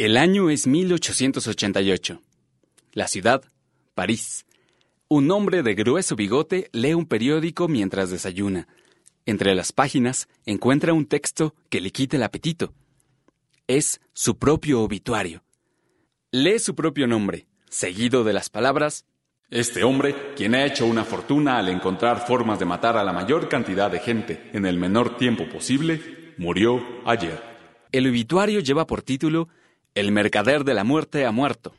El año es 1888. La ciudad, París. Un hombre de grueso bigote lee un periódico mientras desayuna. Entre las páginas encuentra un texto que le quita el apetito. Es su propio obituario. Lee su propio nombre, seguido de las palabras Este hombre, quien ha hecho una fortuna al encontrar formas de matar a la mayor cantidad de gente en el menor tiempo posible, murió ayer. El obituario lleva por título el mercader de la muerte ha muerto.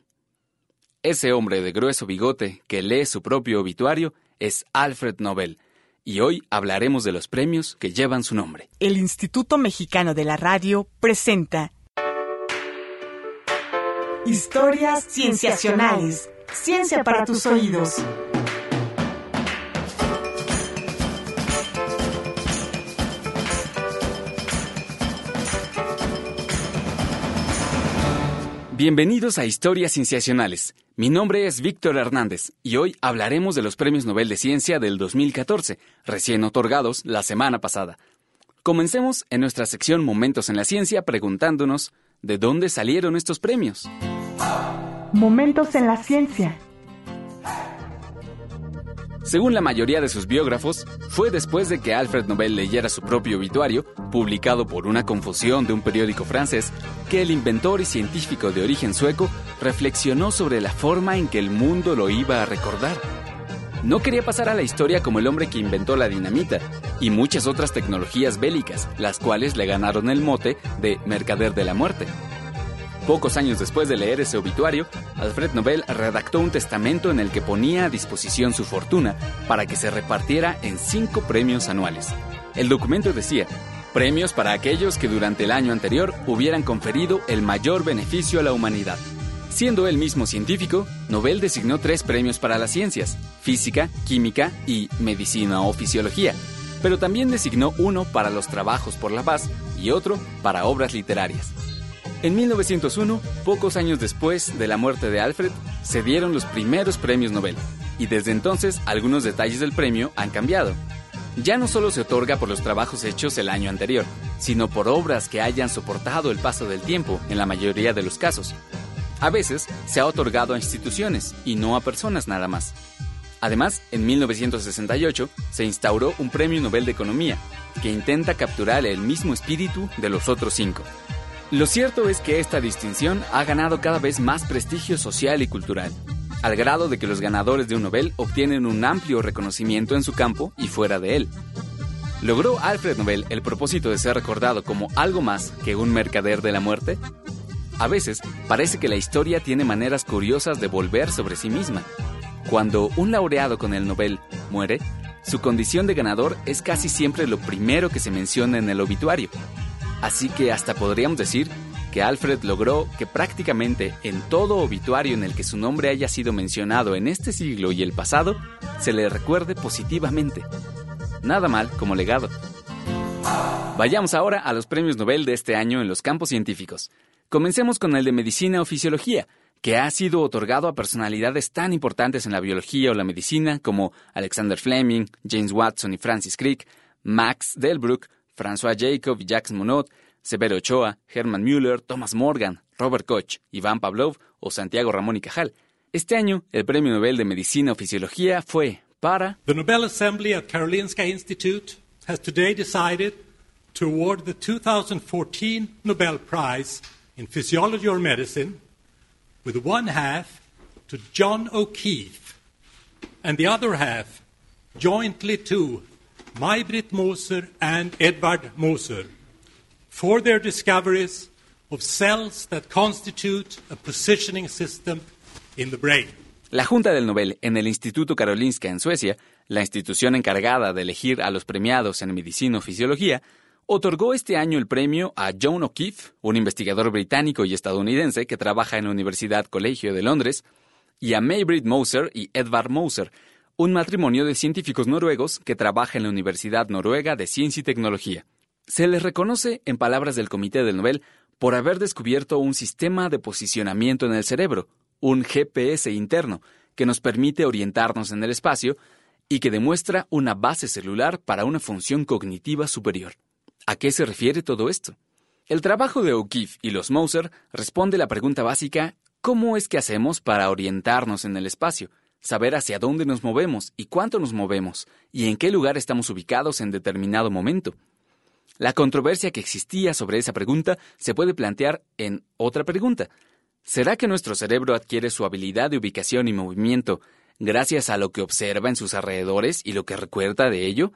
Ese hombre de grueso bigote que lee su propio obituario es Alfred Nobel, y hoy hablaremos de los premios que llevan su nombre. El Instituto Mexicano de la Radio presenta Historias Cienciacionales. Ciencia para tus oídos. Bienvenidos a Historias Cienciacionales. Mi nombre es Víctor Hernández y hoy hablaremos de los Premios Nobel de Ciencia del 2014, recién otorgados la semana pasada. Comencemos en nuestra sección Momentos en la Ciencia preguntándonos ¿de dónde salieron estos premios? Momentos en la Ciencia. Según la mayoría de sus biógrafos, fue después de que Alfred Nobel leyera su propio obituario, publicado por una confusión de un periódico francés, que el inventor y científico de origen sueco reflexionó sobre la forma en que el mundo lo iba a recordar. No quería pasar a la historia como el hombre que inventó la dinamita y muchas otras tecnologías bélicas, las cuales le ganaron el mote de mercader de la muerte. Pocos años después de leer ese obituario, Alfred Nobel redactó un testamento en el que ponía a disposición su fortuna para que se repartiera en cinco premios anuales. El documento decía, premios para aquellos que durante el año anterior hubieran conferido el mayor beneficio a la humanidad. Siendo él mismo científico, Nobel designó tres premios para las ciencias, física, química y medicina o fisiología, pero también designó uno para los trabajos por la paz y otro para obras literarias. En 1901, pocos años después de la muerte de Alfred, se dieron los primeros premios Nobel, y desde entonces algunos detalles del premio han cambiado. Ya no solo se otorga por los trabajos hechos el año anterior, sino por obras que hayan soportado el paso del tiempo, en la mayoría de los casos. A veces se ha otorgado a instituciones y no a personas nada más. Además, en 1968 se instauró un Premio Nobel de Economía, que intenta capturar el mismo espíritu de los otros cinco. Lo cierto es que esta distinción ha ganado cada vez más prestigio social y cultural, al grado de que los ganadores de un Nobel obtienen un amplio reconocimiento en su campo y fuera de él. ¿Logró Alfred Nobel el propósito de ser recordado como algo más que un mercader de la muerte? A veces parece que la historia tiene maneras curiosas de volver sobre sí misma. Cuando un laureado con el Nobel muere, su condición de ganador es casi siempre lo primero que se menciona en el obituario, Así que hasta podríamos decir que Alfred logró que prácticamente en todo obituario en el que su nombre haya sido mencionado en este siglo y el pasado, se le recuerde positivamente. Nada mal como legado. Vayamos ahora a los premios Nobel de este año en los campos científicos. Comencemos con el de Medicina o Fisiología, que ha sido otorgado a personalidades tan importantes en la biología o la medicina como Alexander Fleming, James Watson y Francis Crick, Max Delbruck, François Jacob Jacques Monod, Severo Ochoa, Hermann Müller, Thomas Morgan, Robert Koch, Iván Pavlov o Santiago Ramón y Cajal. Este año, el Premio Nobel de Medicina o Fisiología fue para... The Nobel Assembly at Karolinska Institute has today decided to award the 2014 Nobel Prize in Physiology or Medicine with one half to John O'Keefe and the other half jointly to Maybrit Moser and Edvard Moser for their discoveries of cells that constitute a positioning system in the brain. La Junta del Nobel en el Instituto Karolinska en Suecia, la institución encargada de elegir a los premiados en medicina o fisiología, otorgó este año el premio a John O'Keefe, un investigador británico y estadounidense que trabaja en la Universidad Colegio de Londres, y a Maybrit Moser y Edvard Moser, un matrimonio de científicos noruegos que trabaja en la Universidad Noruega de Ciencia y Tecnología. Se les reconoce, en palabras del Comité del Nobel, por haber descubierto un sistema de posicionamiento en el cerebro, un GPS interno, que nos permite orientarnos en el espacio y que demuestra una base celular para una función cognitiva superior. ¿A qué se refiere todo esto? El trabajo de O'Keefe y los Moser responde la pregunta básica ¿cómo es que hacemos para orientarnos en el espacio? Saber hacia dónde nos movemos y cuánto nos movemos, y en qué lugar estamos ubicados en determinado momento. La controversia que existía sobre esa pregunta se puede plantear en otra pregunta. ¿Será que nuestro cerebro adquiere su habilidad de ubicación y movimiento gracias a lo que observa en sus alrededores y lo que recuerda de ello?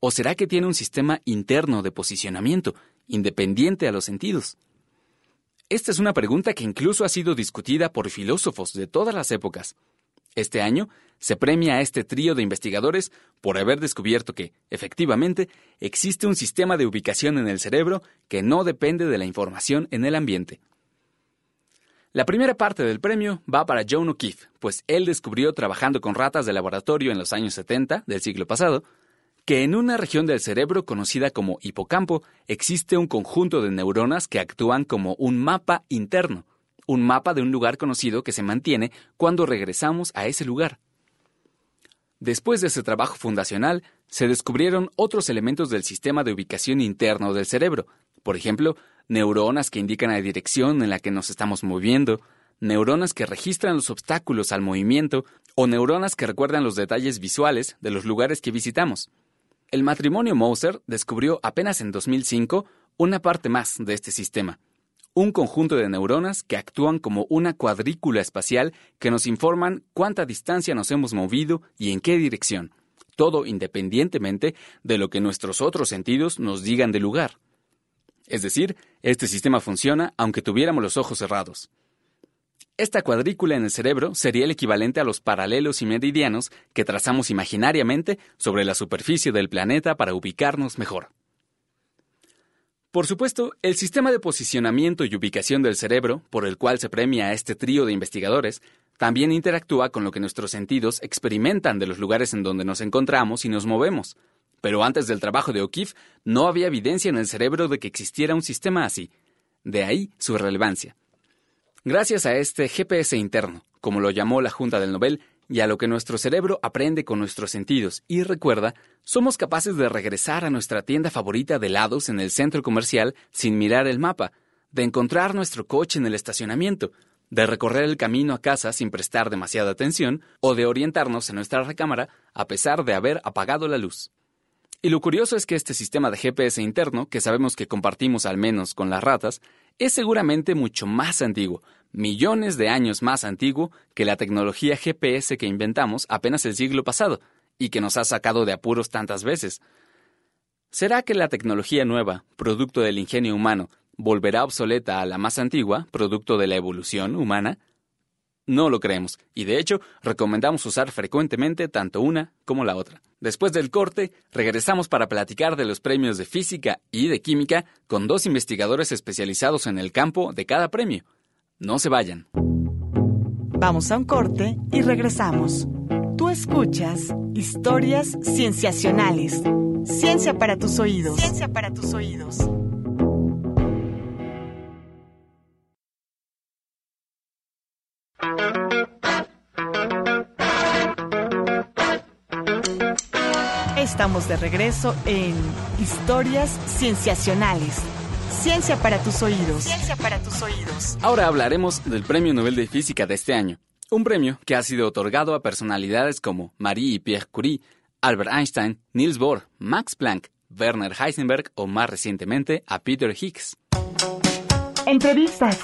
¿O será que tiene un sistema interno de posicionamiento, independiente a los sentidos? Esta es una pregunta que incluso ha sido discutida por filósofos de todas las épocas. Este año se premia a este trío de investigadores por haber descubierto que, efectivamente, existe un sistema de ubicación en el cerebro que no depende de la información en el ambiente. La primera parte del premio va para John O'Keefe, pues él descubrió trabajando con ratas de laboratorio en los años 70 del siglo pasado, que en una región del cerebro conocida como hipocampo existe un conjunto de neuronas que actúan como un mapa interno, un mapa de un lugar conocido que se mantiene cuando regresamos a ese lugar. Después de ese trabajo fundacional, se descubrieron otros elementos del sistema de ubicación interno del cerebro, por ejemplo, neuronas que indican la dirección en la que nos estamos moviendo, neuronas que registran los obstáculos al movimiento o neuronas que recuerdan los detalles visuales de los lugares que visitamos. El matrimonio Moser descubrió apenas en 2005 una parte más de este sistema, un conjunto de neuronas que actúan como una cuadrícula espacial que nos informan cuánta distancia nos hemos movido y en qué dirección, todo independientemente de lo que nuestros otros sentidos nos digan del lugar. Es decir, este sistema funciona aunque tuviéramos los ojos cerrados. Esta cuadrícula en el cerebro sería el equivalente a los paralelos y meridianos que trazamos imaginariamente sobre la superficie del planeta para ubicarnos mejor. Por supuesto, el sistema de posicionamiento y ubicación del cerebro, por el cual se premia a este trío de investigadores, también interactúa con lo que nuestros sentidos experimentan de los lugares en donde nos encontramos y nos movemos. Pero antes del trabajo de O'Keefe, no había evidencia en el cerebro de que existiera un sistema así. De ahí su relevancia. Gracias a este GPS interno, como lo llamó la Junta del Nobel, y a lo que nuestro cerebro aprende con nuestros sentidos y recuerda, somos capaces de regresar a nuestra tienda favorita de helados en el centro comercial sin mirar el mapa, de encontrar nuestro coche en el estacionamiento, de recorrer el camino a casa sin prestar demasiada atención o de orientarnos en nuestra recámara a pesar de haber apagado la luz. Y lo curioso es que este sistema de GPS interno, que sabemos que compartimos al menos con las ratas, es seguramente mucho más antiguo, millones de años más antiguo que la tecnología GPS que inventamos apenas el siglo pasado y que nos ha sacado de apuros tantas veces. ¿Será que la tecnología nueva, producto del ingenio humano, volverá obsoleta a la más antigua, producto de la evolución humana? No lo creemos, y de hecho recomendamos usar frecuentemente tanto una como la otra. Después del corte, regresamos para platicar de los premios de física y de química con dos investigadores especializados en el campo de cada premio. No se vayan. Vamos a un corte y regresamos. Tú escuchas historias cienciacionales. Ciencia para tus oídos. Ciencia para tus oídos. Estamos de regreso en Historias Cienciacionales Ciencia para tus oídos. Ciencia para tus oídos. Ahora hablaremos del Premio Nobel de Física de este año. Un premio que ha sido otorgado a personalidades como Marie y Pierre Curie, Albert Einstein, Niels Bohr, Max Planck, Werner Heisenberg o más recientemente a Peter Higgs. Entrevistas.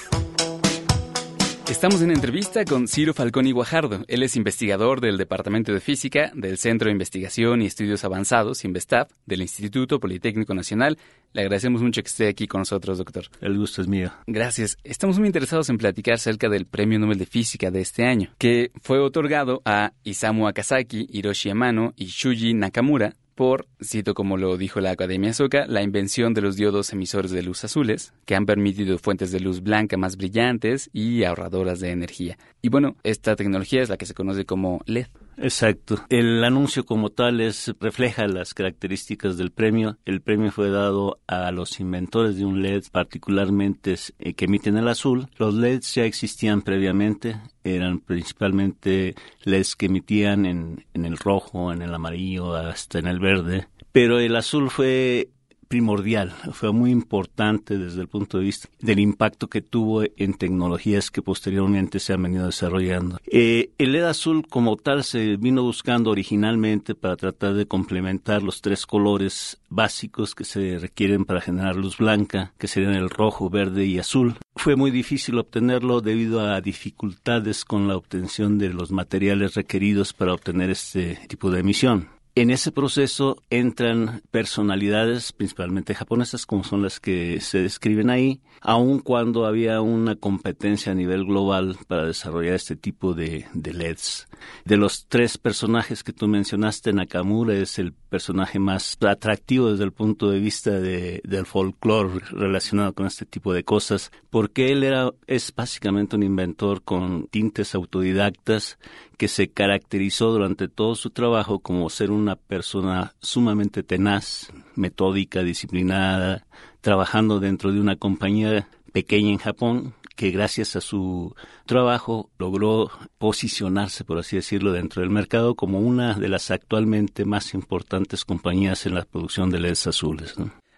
Estamos en entrevista con Ciro Falconi Guajardo. Él es investigador del Departamento de Física del Centro de Investigación y Estudios Avanzados, INVESTAF, del Instituto Politécnico Nacional. Le agradecemos mucho que esté aquí con nosotros, doctor. El gusto es mío. Gracias. Estamos muy interesados en platicar acerca del Premio Nobel de Física de este año, que fue otorgado a Isamu Akasaki, Hiroshi Amano y Shuji Nakamura por, cito como lo dijo la Academia Soka, la invención de los diodos emisores de luz azules, que han permitido fuentes de luz blanca más brillantes y ahorradoras de energía. Y bueno, esta tecnología es la que se conoce como LED. Exacto. El anuncio como tal es, refleja las características del premio. El premio fue dado a los inventores de un LED particularmente eh, que emiten el azul. Los LEDs ya existían previamente, eran principalmente LEDs que emitían en, en el rojo, en el amarillo, hasta en el verde. Pero el azul fue primordial, fue muy importante desde el punto de vista del impacto que tuvo en tecnologías que posteriormente se han venido desarrollando. Eh, el LED azul como tal se vino buscando originalmente para tratar de complementar los tres colores básicos que se requieren para generar luz blanca, que serían el rojo, verde y azul. Fue muy difícil obtenerlo debido a dificultades con la obtención de los materiales requeridos para obtener este tipo de emisión. En ese proceso entran personalidades, principalmente japonesas, como son las que se describen ahí, aun cuando había una competencia a nivel global para desarrollar este tipo de, LEDs. De los tres personajes que tú mencionaste, Nakamura es el personaje más atractivo desde el punto de vista del folclore relacionado con este tipo de cosas, porque él era, es básicamente un inventor con tintes autodidactas que se caracterizó durante todo su trabajo como ser una persona sumamente tenaz, metódica, disciplinada, trabajando dentro de una compañía pequeña en Japón que gracias a su trabajo logró posicionarse, por así decirlo, dentro del mercado como una de las actualmente más importantes compañías en la producción de LEDs azules.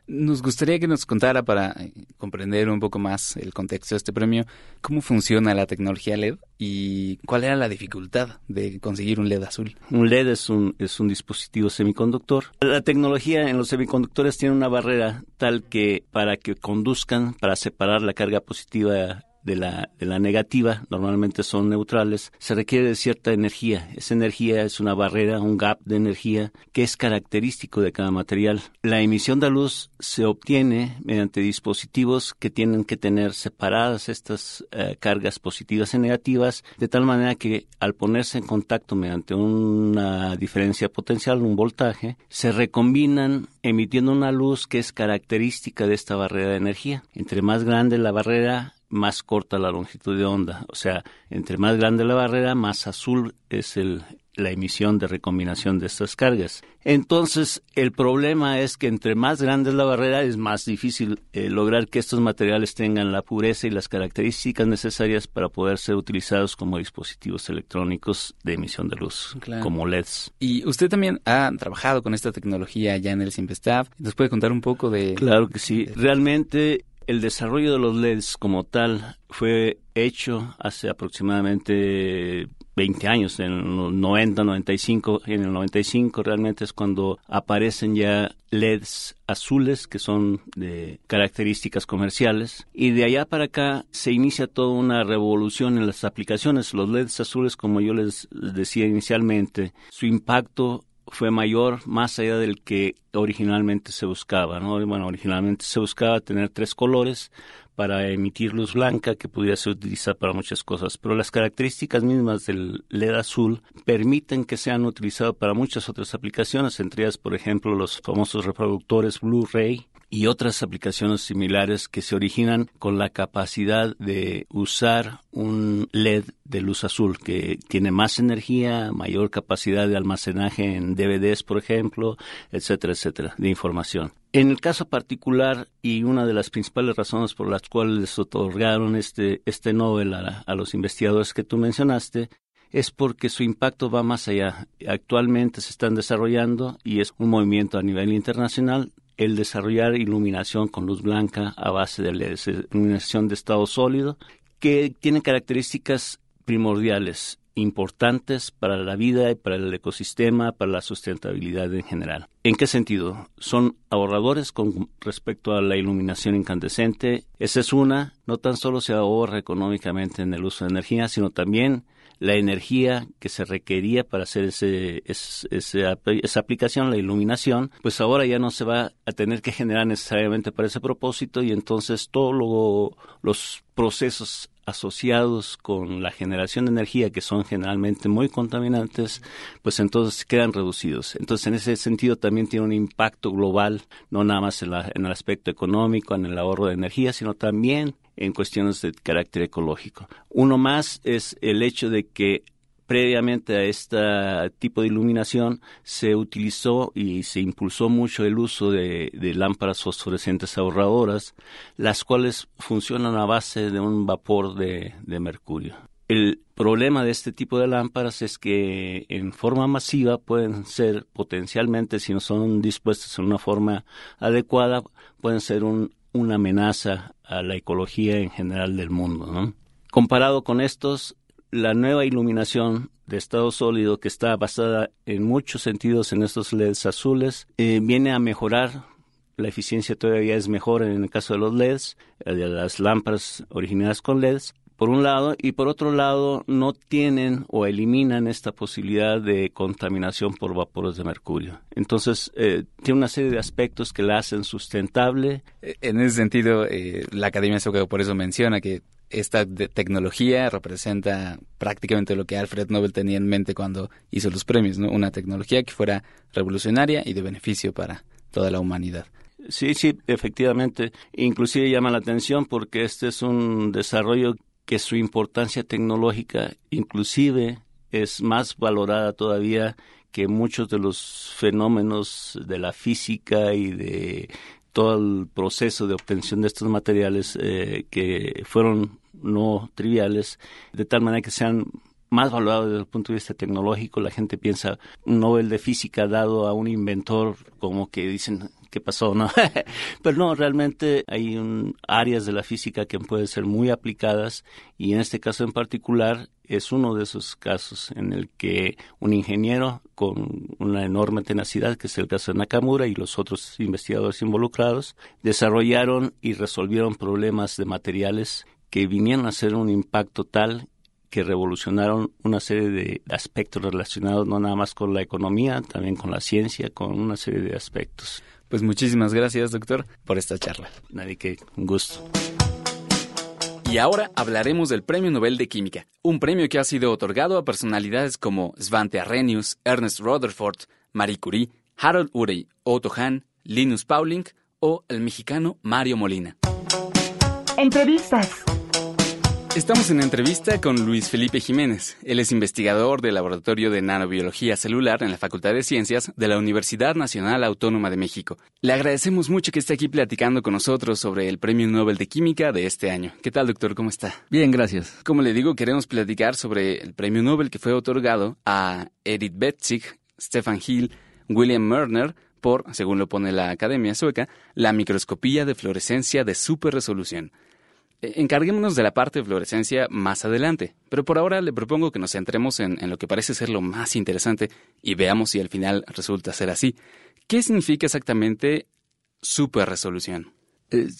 Nos gustaría que nos contara para eh, comprender un poco más el contexto de este premio, cómo funciona la tecnología LED y cuál era la dificultad de conseguir un LED azul. Un LED es un, es un dispositivo semiconductor. La tecnología en los semiconductores tiene una barrera tal que para que conduzcan, para separar la carga positiva de la, de la negativa, normalmente son neutrales, se requiere de cierta energía. Esa energía es una barrera, un gap de energía que es característico de cada material. La emisión de luz se obtiene mediante dispositivos que tienen que tener separadas estas eh, cargas positivas y negativas, de tal manera que al ponerse en contacto mediante una diferencia potencial, un voltaje, se recombinan emitiendo una luz que es característica de esta barrera de energía. Entre más grande la barrera, más corta la longitud de onda. O sea, entre más grande la barrera, más azul es el, la emisión de recombinación de estas cargas. Entonces, el problema es que entre más grande es la barrera, es más difícil eh, lograr que estos materiales tengan la pureza y las características necesarias para poder ser utilizados como dispositivos electrónicos de emisión de luz, como LEDs. Y usted también ha trabajado con esta tecnología ya en el Simpestaff. ¿Nos puede contar un poco de...? Claro que sí. Realmente el desarrollo de los LEDs como tal fue hecho hace aproximadamente 20 años, en el 90, 95, en el 95 realmente es cuando aparecen ya LEDs azules que son de características comerciales y de allá para acá se inicia toda una revolución en las aplicaciones. Los LEDs azules, como yo les decía inicialmente, su impacto fue mayor más allá del que originalmente se buscaba, ¿no? Bueno, originalmente se buscaba tener tres colores para emitir luz blanca que pudiera ser utilizada para muchas cosas, pero las características mismas del LED azul permiten que sean utilizados para muchas otras aplicaciones, entre ellas, por ejemplo, los famosos reproductores Blu-ray y otras aplicaciones similares que se originan con la capacidad de usar un LED de luz azul que tiene más energía, mayor capacidad de almacenaje en DVDs, por ejemplo, etcétera, etcétera, de información. En el caso particular, y una de las principales razones por las cuales les otorgaron este, este Nobel a, a los investigadores que tú mencionaste, es porque su impacto va más allá. Actualmente se están desarrollando y es un movimiento a nivel internacional el desarrollar iluminación con luz blanca a base de la iluminación de estado sólido, que tiene características primordiales importantes para la vida y para el ecosistema, para la sustentabilidad en general. ¿En qué sentido? Son ahorradores con respecto a la iluminación incandescente. Esa es una, no tan solo se ahorra económicamente en el uso de energía, sino también la energía que se requería para hacer ese, esa aplicación, la iluminación, pues ahora ya no se va a tener que generar necesariamente para ese propósito y entonces todos los procesos asociados con la generación de energía que son generalmente muy contaminantes, pues entonces quedan reducidos. Entonces en ese sentido también tiene un impacto global, no nada más en, en el aspecto económico, en el ahorro de energía, sino también en cuestiones de carácter ecológico. Uno más es el hecho de que previamente a este tipo de iluminación se utilizó y se impulsó mucho el uso de, lámparas fosforescentes ahorradoras, las cuales funcionan a base de un vapor de mercurio. El problema de este tipo de lámparas es que en forma masiva pueden ser potencialmente, si no son dispuestas en una forma adecuada, pueden ser un, una amenaza a la ecología en general del mundo. Comparado con estos, la nueva iluminación de estado sólido que está basada en muchos sentidos en estos LEDs azules eh, viene a mejorar la eficiencia todavía es mejor en el caso de los LEDs, de las lámparas originadas con LEDs, por un lado, y por otro lado, no tienen o eliminan esta posibilidad de contaminación por vapores de mercurio. Entonces, eh, tiene una serie de aspectos que la hacen sustentable. En ese sentido, eh, la Academia Sueca por eso menciona que esta tecnología representa prácticamente lo que Alfred Nobel tenía en mente cuando hizo los premios, ¿no? Una tecnología que fuera revolucionaria y de beneficio para toda la humanidad. Sí, sí, efectivamente. Inclusive llama la atención porque este es un desarrollo que su importancia tecnológica inclusive es más valorada todavía que muchos de los fenómenos de la física y de todo el proceso de obtención de estos materiales eh, que fueron no triviales, de tal manera que sean más valorados desde el punto de vista tecnológico. La gente piensa un Nobel de física dado a un inventor, como que dicen, ¿qué pasó? ¿no? Pero no, realmente hay un, áreas de la física que pueden ser muy aplicadas y en este caso en particular es uno de esos casos en el que un ingeniero con una enorme tenacidad, que es el caso de Nakamura y los otros investigadores involucrados, desarrollaron y resolvieron problemas de materiales que vinieron a ser un impacto tal que revolucionaron una serie de aspectos relacionados no nada más con la economía, también con la ciencia, con una serie de aspectos. Pues muchísimas gracias, doctor, por esta charla. Nadie que un gusto. Y ahora hablaremos del Premio Nobel de Química, un premio que ha sido otorgado a personalidades como Svante Arrhenius, Ernest Rutherford, Marie Curie, Harold Urey, Otto Hahn, Linus Pauling o el mexicano Mario Molina. Entrevistas. Estamos en entrevista con Luis Felipe Jiménez. Él es investigador del Laboratorio de Nanobiología Celular en la Facultad de Ciencias de la Universidad Nacional Autónoma de México. Le agradecemos mucho que esté aquí platicando con nosotros sobre el Premio Nobel de Química de este año. ¿Qué tal, doctor? ¿Cómo está? Bien, gracias. Como le digo, queremos platicar sobre el Premio Nobel que fue otorgado a Edith Betzig, Stefan Hill, William Mörner por, según lo pone la Academia Sueca, la microscopía de fluorescencia de superresolución. Encarguémonos de la parte de fluorescencia más adelante, pero por ahora le propongo que nos centremos en, lo que parece ser lo más interesante y veamos si al final resulta ser así. ¿Qué significa exactamente superresolución?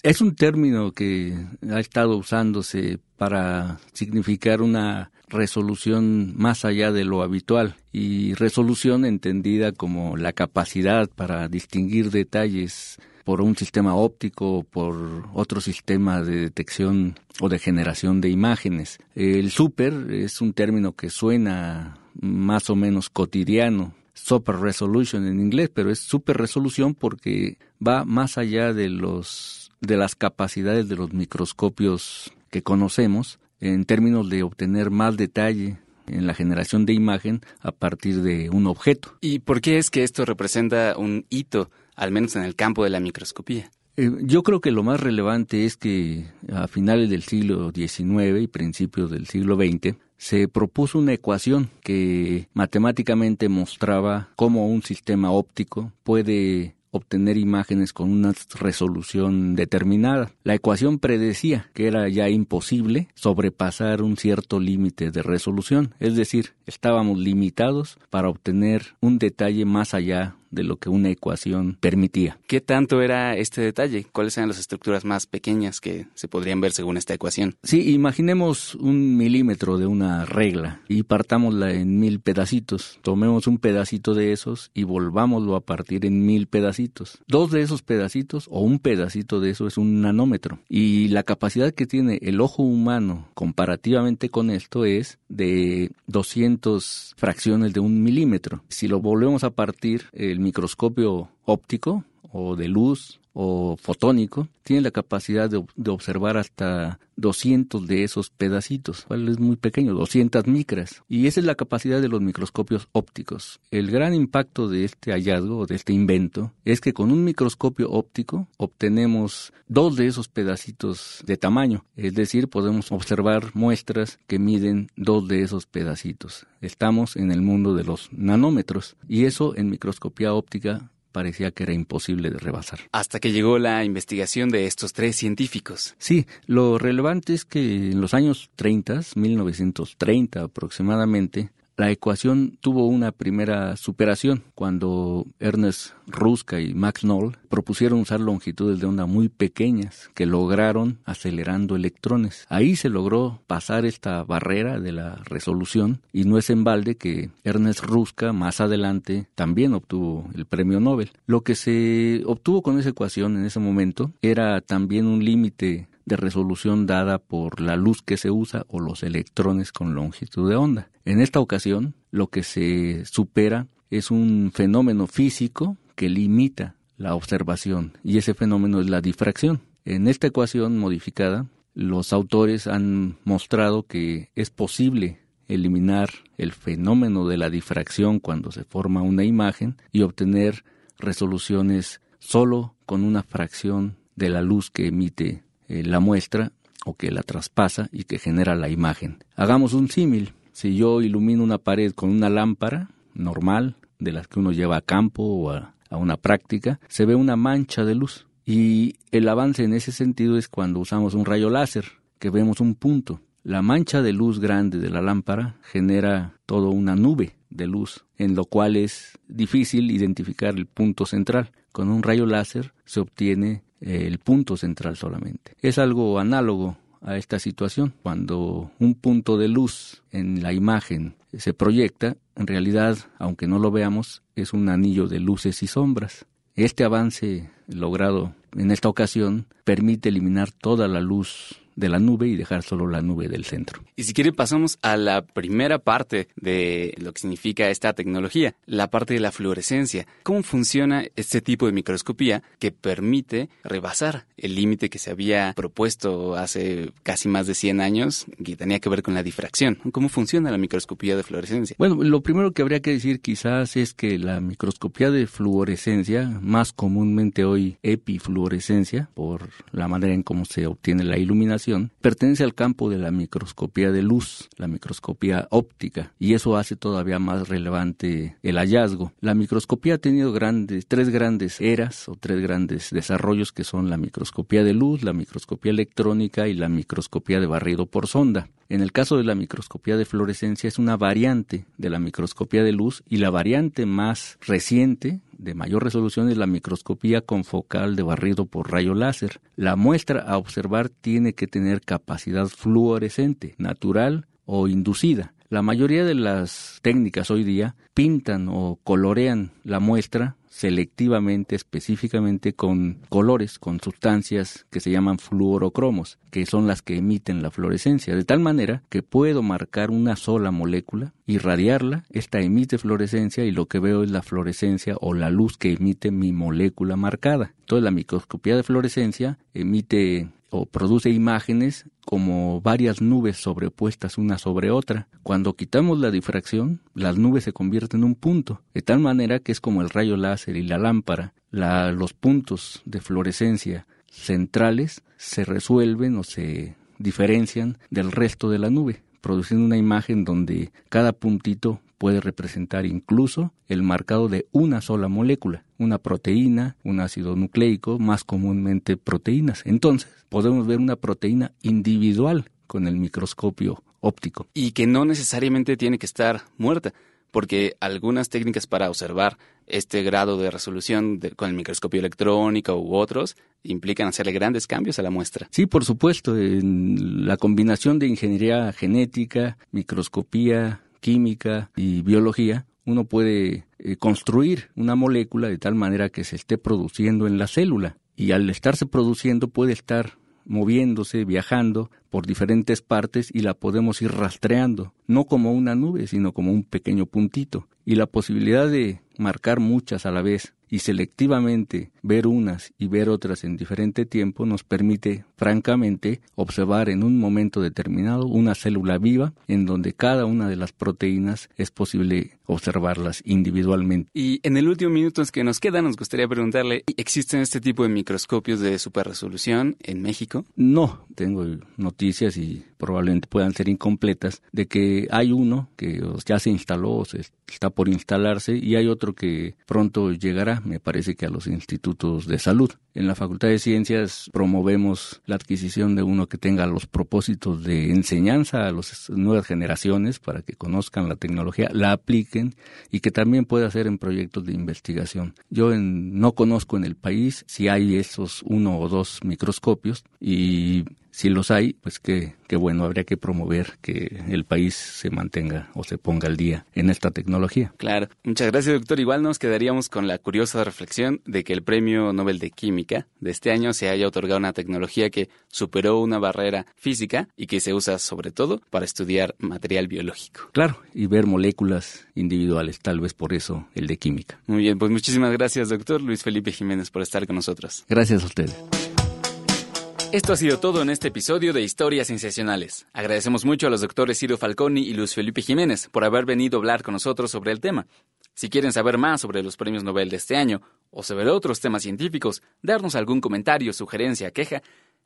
Es un término que ha estado usándose para significar una resolución más allá de lo habitual y resolución entendida como la capacidad para distinguir detalles por un sistema óptico o por otro sistema de detección o de generación de imágenes. El super es un término que suena más o menos cotidiano, super resolution en inglés, pero es super resolución porque va más allá de los de las capacidades de los microscopios que conocemos en términos de obtener más detalle en la generación de imagen a partir de un objeto. ¿Y por qué es que esto representa un hito al menos en el campo de la microscopía. Eh, yo creo que lo más relevante es que a finales del siglo XIX y principios del siglo XX se propuso una ecuación que matemáticamente mostraba cómo un sistema óptico puede obtener imágenes con una resolución determinada. La ecuación predecía que era ya imposible sobrepasar un cierto límite de resolución, es decir, estábamos limitados para obtener un detalle más allá de lo que una ecuación permitía. ¿Qué tanto era este detalle? ¿Cuáles eran las estructuras más pequeñas que se podrían ver según esta ecuación? Sí, imaginemos un milímetro de una regla y partámosla en mil pedacitos. Tomemos un pedacito de esos y volvámoslo a partir en mil pedacitos. Dos de esos pedacitos o un pedacito de eso es un nanómetro. Y la capacidad que tiene el ojo humano comparativamente con esto es de 200 fracciones de un milímetro. Si lo volvemos a partir, el microscopio óptico o de luz o fotónico, tiene la capacidad de, observar hasta 200 de esos pedacitos, ¿vale? es muy pequeño, 200 micras, y esa es la capacidad de los microscopios ópticos. El gran impacto de este hallazgo, de este invento, es que con un microscopio óptico obtenemos dos de esos pedacitos de tamaño, es decir, podemos observar muestras que miden dos de esos pedacitos. Estamos en el mundo de los nanómetros, y eso en microscopía óptica parecía que era imposible de rebasar. Hasta que llegó la investigación de estos tres científicos. Sí, lo relevante es que en los años 30, 1930 aproximadamente, la ecuación tuvo una primera superación cuando Ernest Ruska y Max Knoll propusieron usar longitudes de onda muy pequeñas que lograron acelerando electrones. Ahí se logró pasar esta barrera de la resolución y no es en balde que Ernest Ruska más adelante también obtuvo el premio Nobel. Lo que se obtuvo con esa ecuación en ese momento era también un límite de resolución dada por la luz que se usa o los electrones con longitud de onda. En esta ocasión, lo que se supera es un fenómeno físico que limita la observación y ese fenómeno es la difracción. En esta ecuación modificada, los autores han mostrado que es posible eliminar el fenómeno de la difracción cuando se forma una imagen y obtener resoluciones solo con una fracción de la luz que emite eh, la muestra o que la traspasa y que genera la imagen. Hagamos un símil. Si yo ilumino una pared con una lámpara normal, de las que uno lleva a campo o a, a una práctica, se ve una mancha de luz. Y el avance en ese sentido es cuando usamos un rayo láser, que vemos un punto. La mancha de luz grande de la lámpara genera toda una nube de luz, en lo cual es difícil identificar el punto central. Con un rayo láser se obtiene el punto central solamente. Es algo análogo a esta situación. Cuando un punto de luz en la imagen se proyecta, en realidad, aunque no lo veamos, es un anillo de luces y sombras. Este avance logrado en esta ocasión permite eliminar toda la luz de la nube y dejar solo la nube del centro. Y si quiere pasamos a la primera parte de lo que significa esta tecnología, la parte de la fluorescencia. ¿Cómo funciona este tipo de microscopía que permite rebasar el límite que se había propuesto hace casi más de 100 años que tenía que ver con la difracción? ¿Cómo funciona la microscopía de fluorescencia? Bueno, lo primero que habría que decir quizás es que la microscopía de fluorescencia, más comúnmente hoy epifluorescencia, por la manera en cómo se obtiene la iluminación, pertenece al campo de la microscopía de luz, la microscopía óptica, y eso hace todavía más relevante el hallazgo. La microscopía ha tenido tres grandes eras o tres grandes desarrollos que son la microscopía de luz, la microscopía electrónica y la microscopía de barrido por sonda. En el caso de la microscopía de fluorescencia es una variante de la microscopía de luz y la variante más reciente de mayor resolución es la microscopía confocal de barrido por rayo láser. La muestra a observar tiene que tener capacidad fluorescente, natural o inducida. La mayoría de las técnicas hoy día pintan o colorean la muestra selectivamente, específicamente con colores, con sustancias que se llaman fluorocromos, que son las que emiten la fluorescencia, de tal manera que puedo marcar una sola molécula, irradiarla, esta emite fluorescencia y lo que veo es la fluorescencia o la luz que emite mi molécula marcada. Entonces la microscopía de fluorescencia emite o produce imágenes como varias nubes sobrepuestas una sobre otra. Cuando quitamos la difracción, las nubes se convierten en un punto, de tal manera que es como el rayo láser y la lámpara. los puntos de fluorescencia centrales se resuelven o se diferencian del resto de la nube, produciendo una imagen donde cada puntito puede representar incluso el marcado de una sola molécula, una proteína, un ácido nucleico, más comúnmente proteínas. Entonces, podemos ver una proteína individual con el microscopio óptico. Y que no necesariamente tiene que estar muerta, porque algunas técnicas para observar este grado de resolución con el microscopio electrónico u otros implican hacerle grandes cambios a la muestra. Sí, por supuesto. En la combinación de ingeniería genética, microscopía, química y biología, uno puede eh, construir una molécula de tal manera que se esté produciendo en la célula. Y al estarse produciendo puede estar moviéndose, viajando por diferentes partes y la podemos ir rastreando, no como una nube, sino como un pequeño puntito. Y la posibilidad de marcar muchas a la vez y selectivamente ver unas y ver otras en diferente tiempo nos permite, francamente, observar en un momento determinado una célula viva en donde cada una de las proteínas es posible observarlas individualmente. Y en el último minuto que nos queda, nos gustaría preguntarle, ¿existen este tipo de microscopios de superresolución en México? No, tengo noticias y probablemente puedan ser incompletas, de que hay uno que ya se instaló o se está por instalarse y hay otro que pronto llegará, me parece que a los institutos de salud. En la Facultad de Ciencias promovemos la adquisición de uno que tenga los propósitos de enseñanza a las nuevas generaciones para que conozcan la tecnología, la apliquen y que también pueda ser en proyectos de investigación. Yo no conozco en el país si hay esos uno o dos microscopios y si los hay, pues qué, qué bueno, habría que promover que el país se mantenga o se ponga al día en esta tecnología. Claro, muchas gracias doctor. Igual nos quedaríamos con la curiosa reflexión de que el Premio Nobel de Química de este año se haya otorgado una tecnología que superó una barrera física y que se usa sobre todo para estudiar material biológico. Claro, y ver moléculas individuales, tal vez por eso el de química. Muy bien, pues muchísimas gracias doctor Luis Felipe Jiménez por estar con nosotros. Gracias a usted. Esto ha sido todo en este episodio de Historias Sensacionales. Agradecemos mucho a los doctores Ciro Falconi y Luis Felipe Jiménez por haber venido a hablar con nosotros sobre el tema. Si quieren saber más sobre los premios Nobel de este año o sobre otros temas científicos, darnos algún comentario, sugerencia, queja,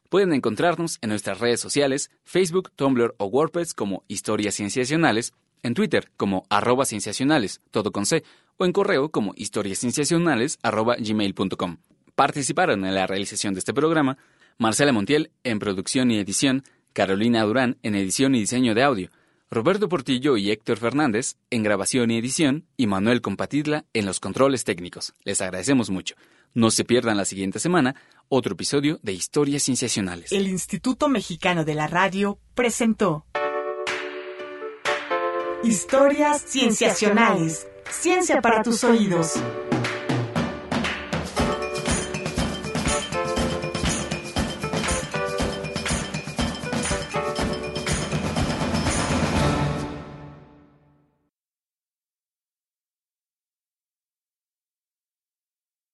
pueden encontrarnos en nuestras redes sociales, Facebook, Tumblr o WordPress como Historias Cienciacionales, en Twitter como arroba cienciacionales, todo con C, o en correo como historiascienciacionales arroba gmail.com. Participaron en la realización de este programa Marcela Montiel en producción y edición, Carolina Durán en edición y diseño de audio, Roberto Portillo y Héctor Fernández en grabación y edición y Manuel Compatidla en los controles técnicos. Les agradecemos mucho. No se pierdan la siguiente semana otro episodio de Historias Cienciacionales. El Instituto Mexicano de la Radio presentó Historias Cienciacionales. Ciencia para tus oídos.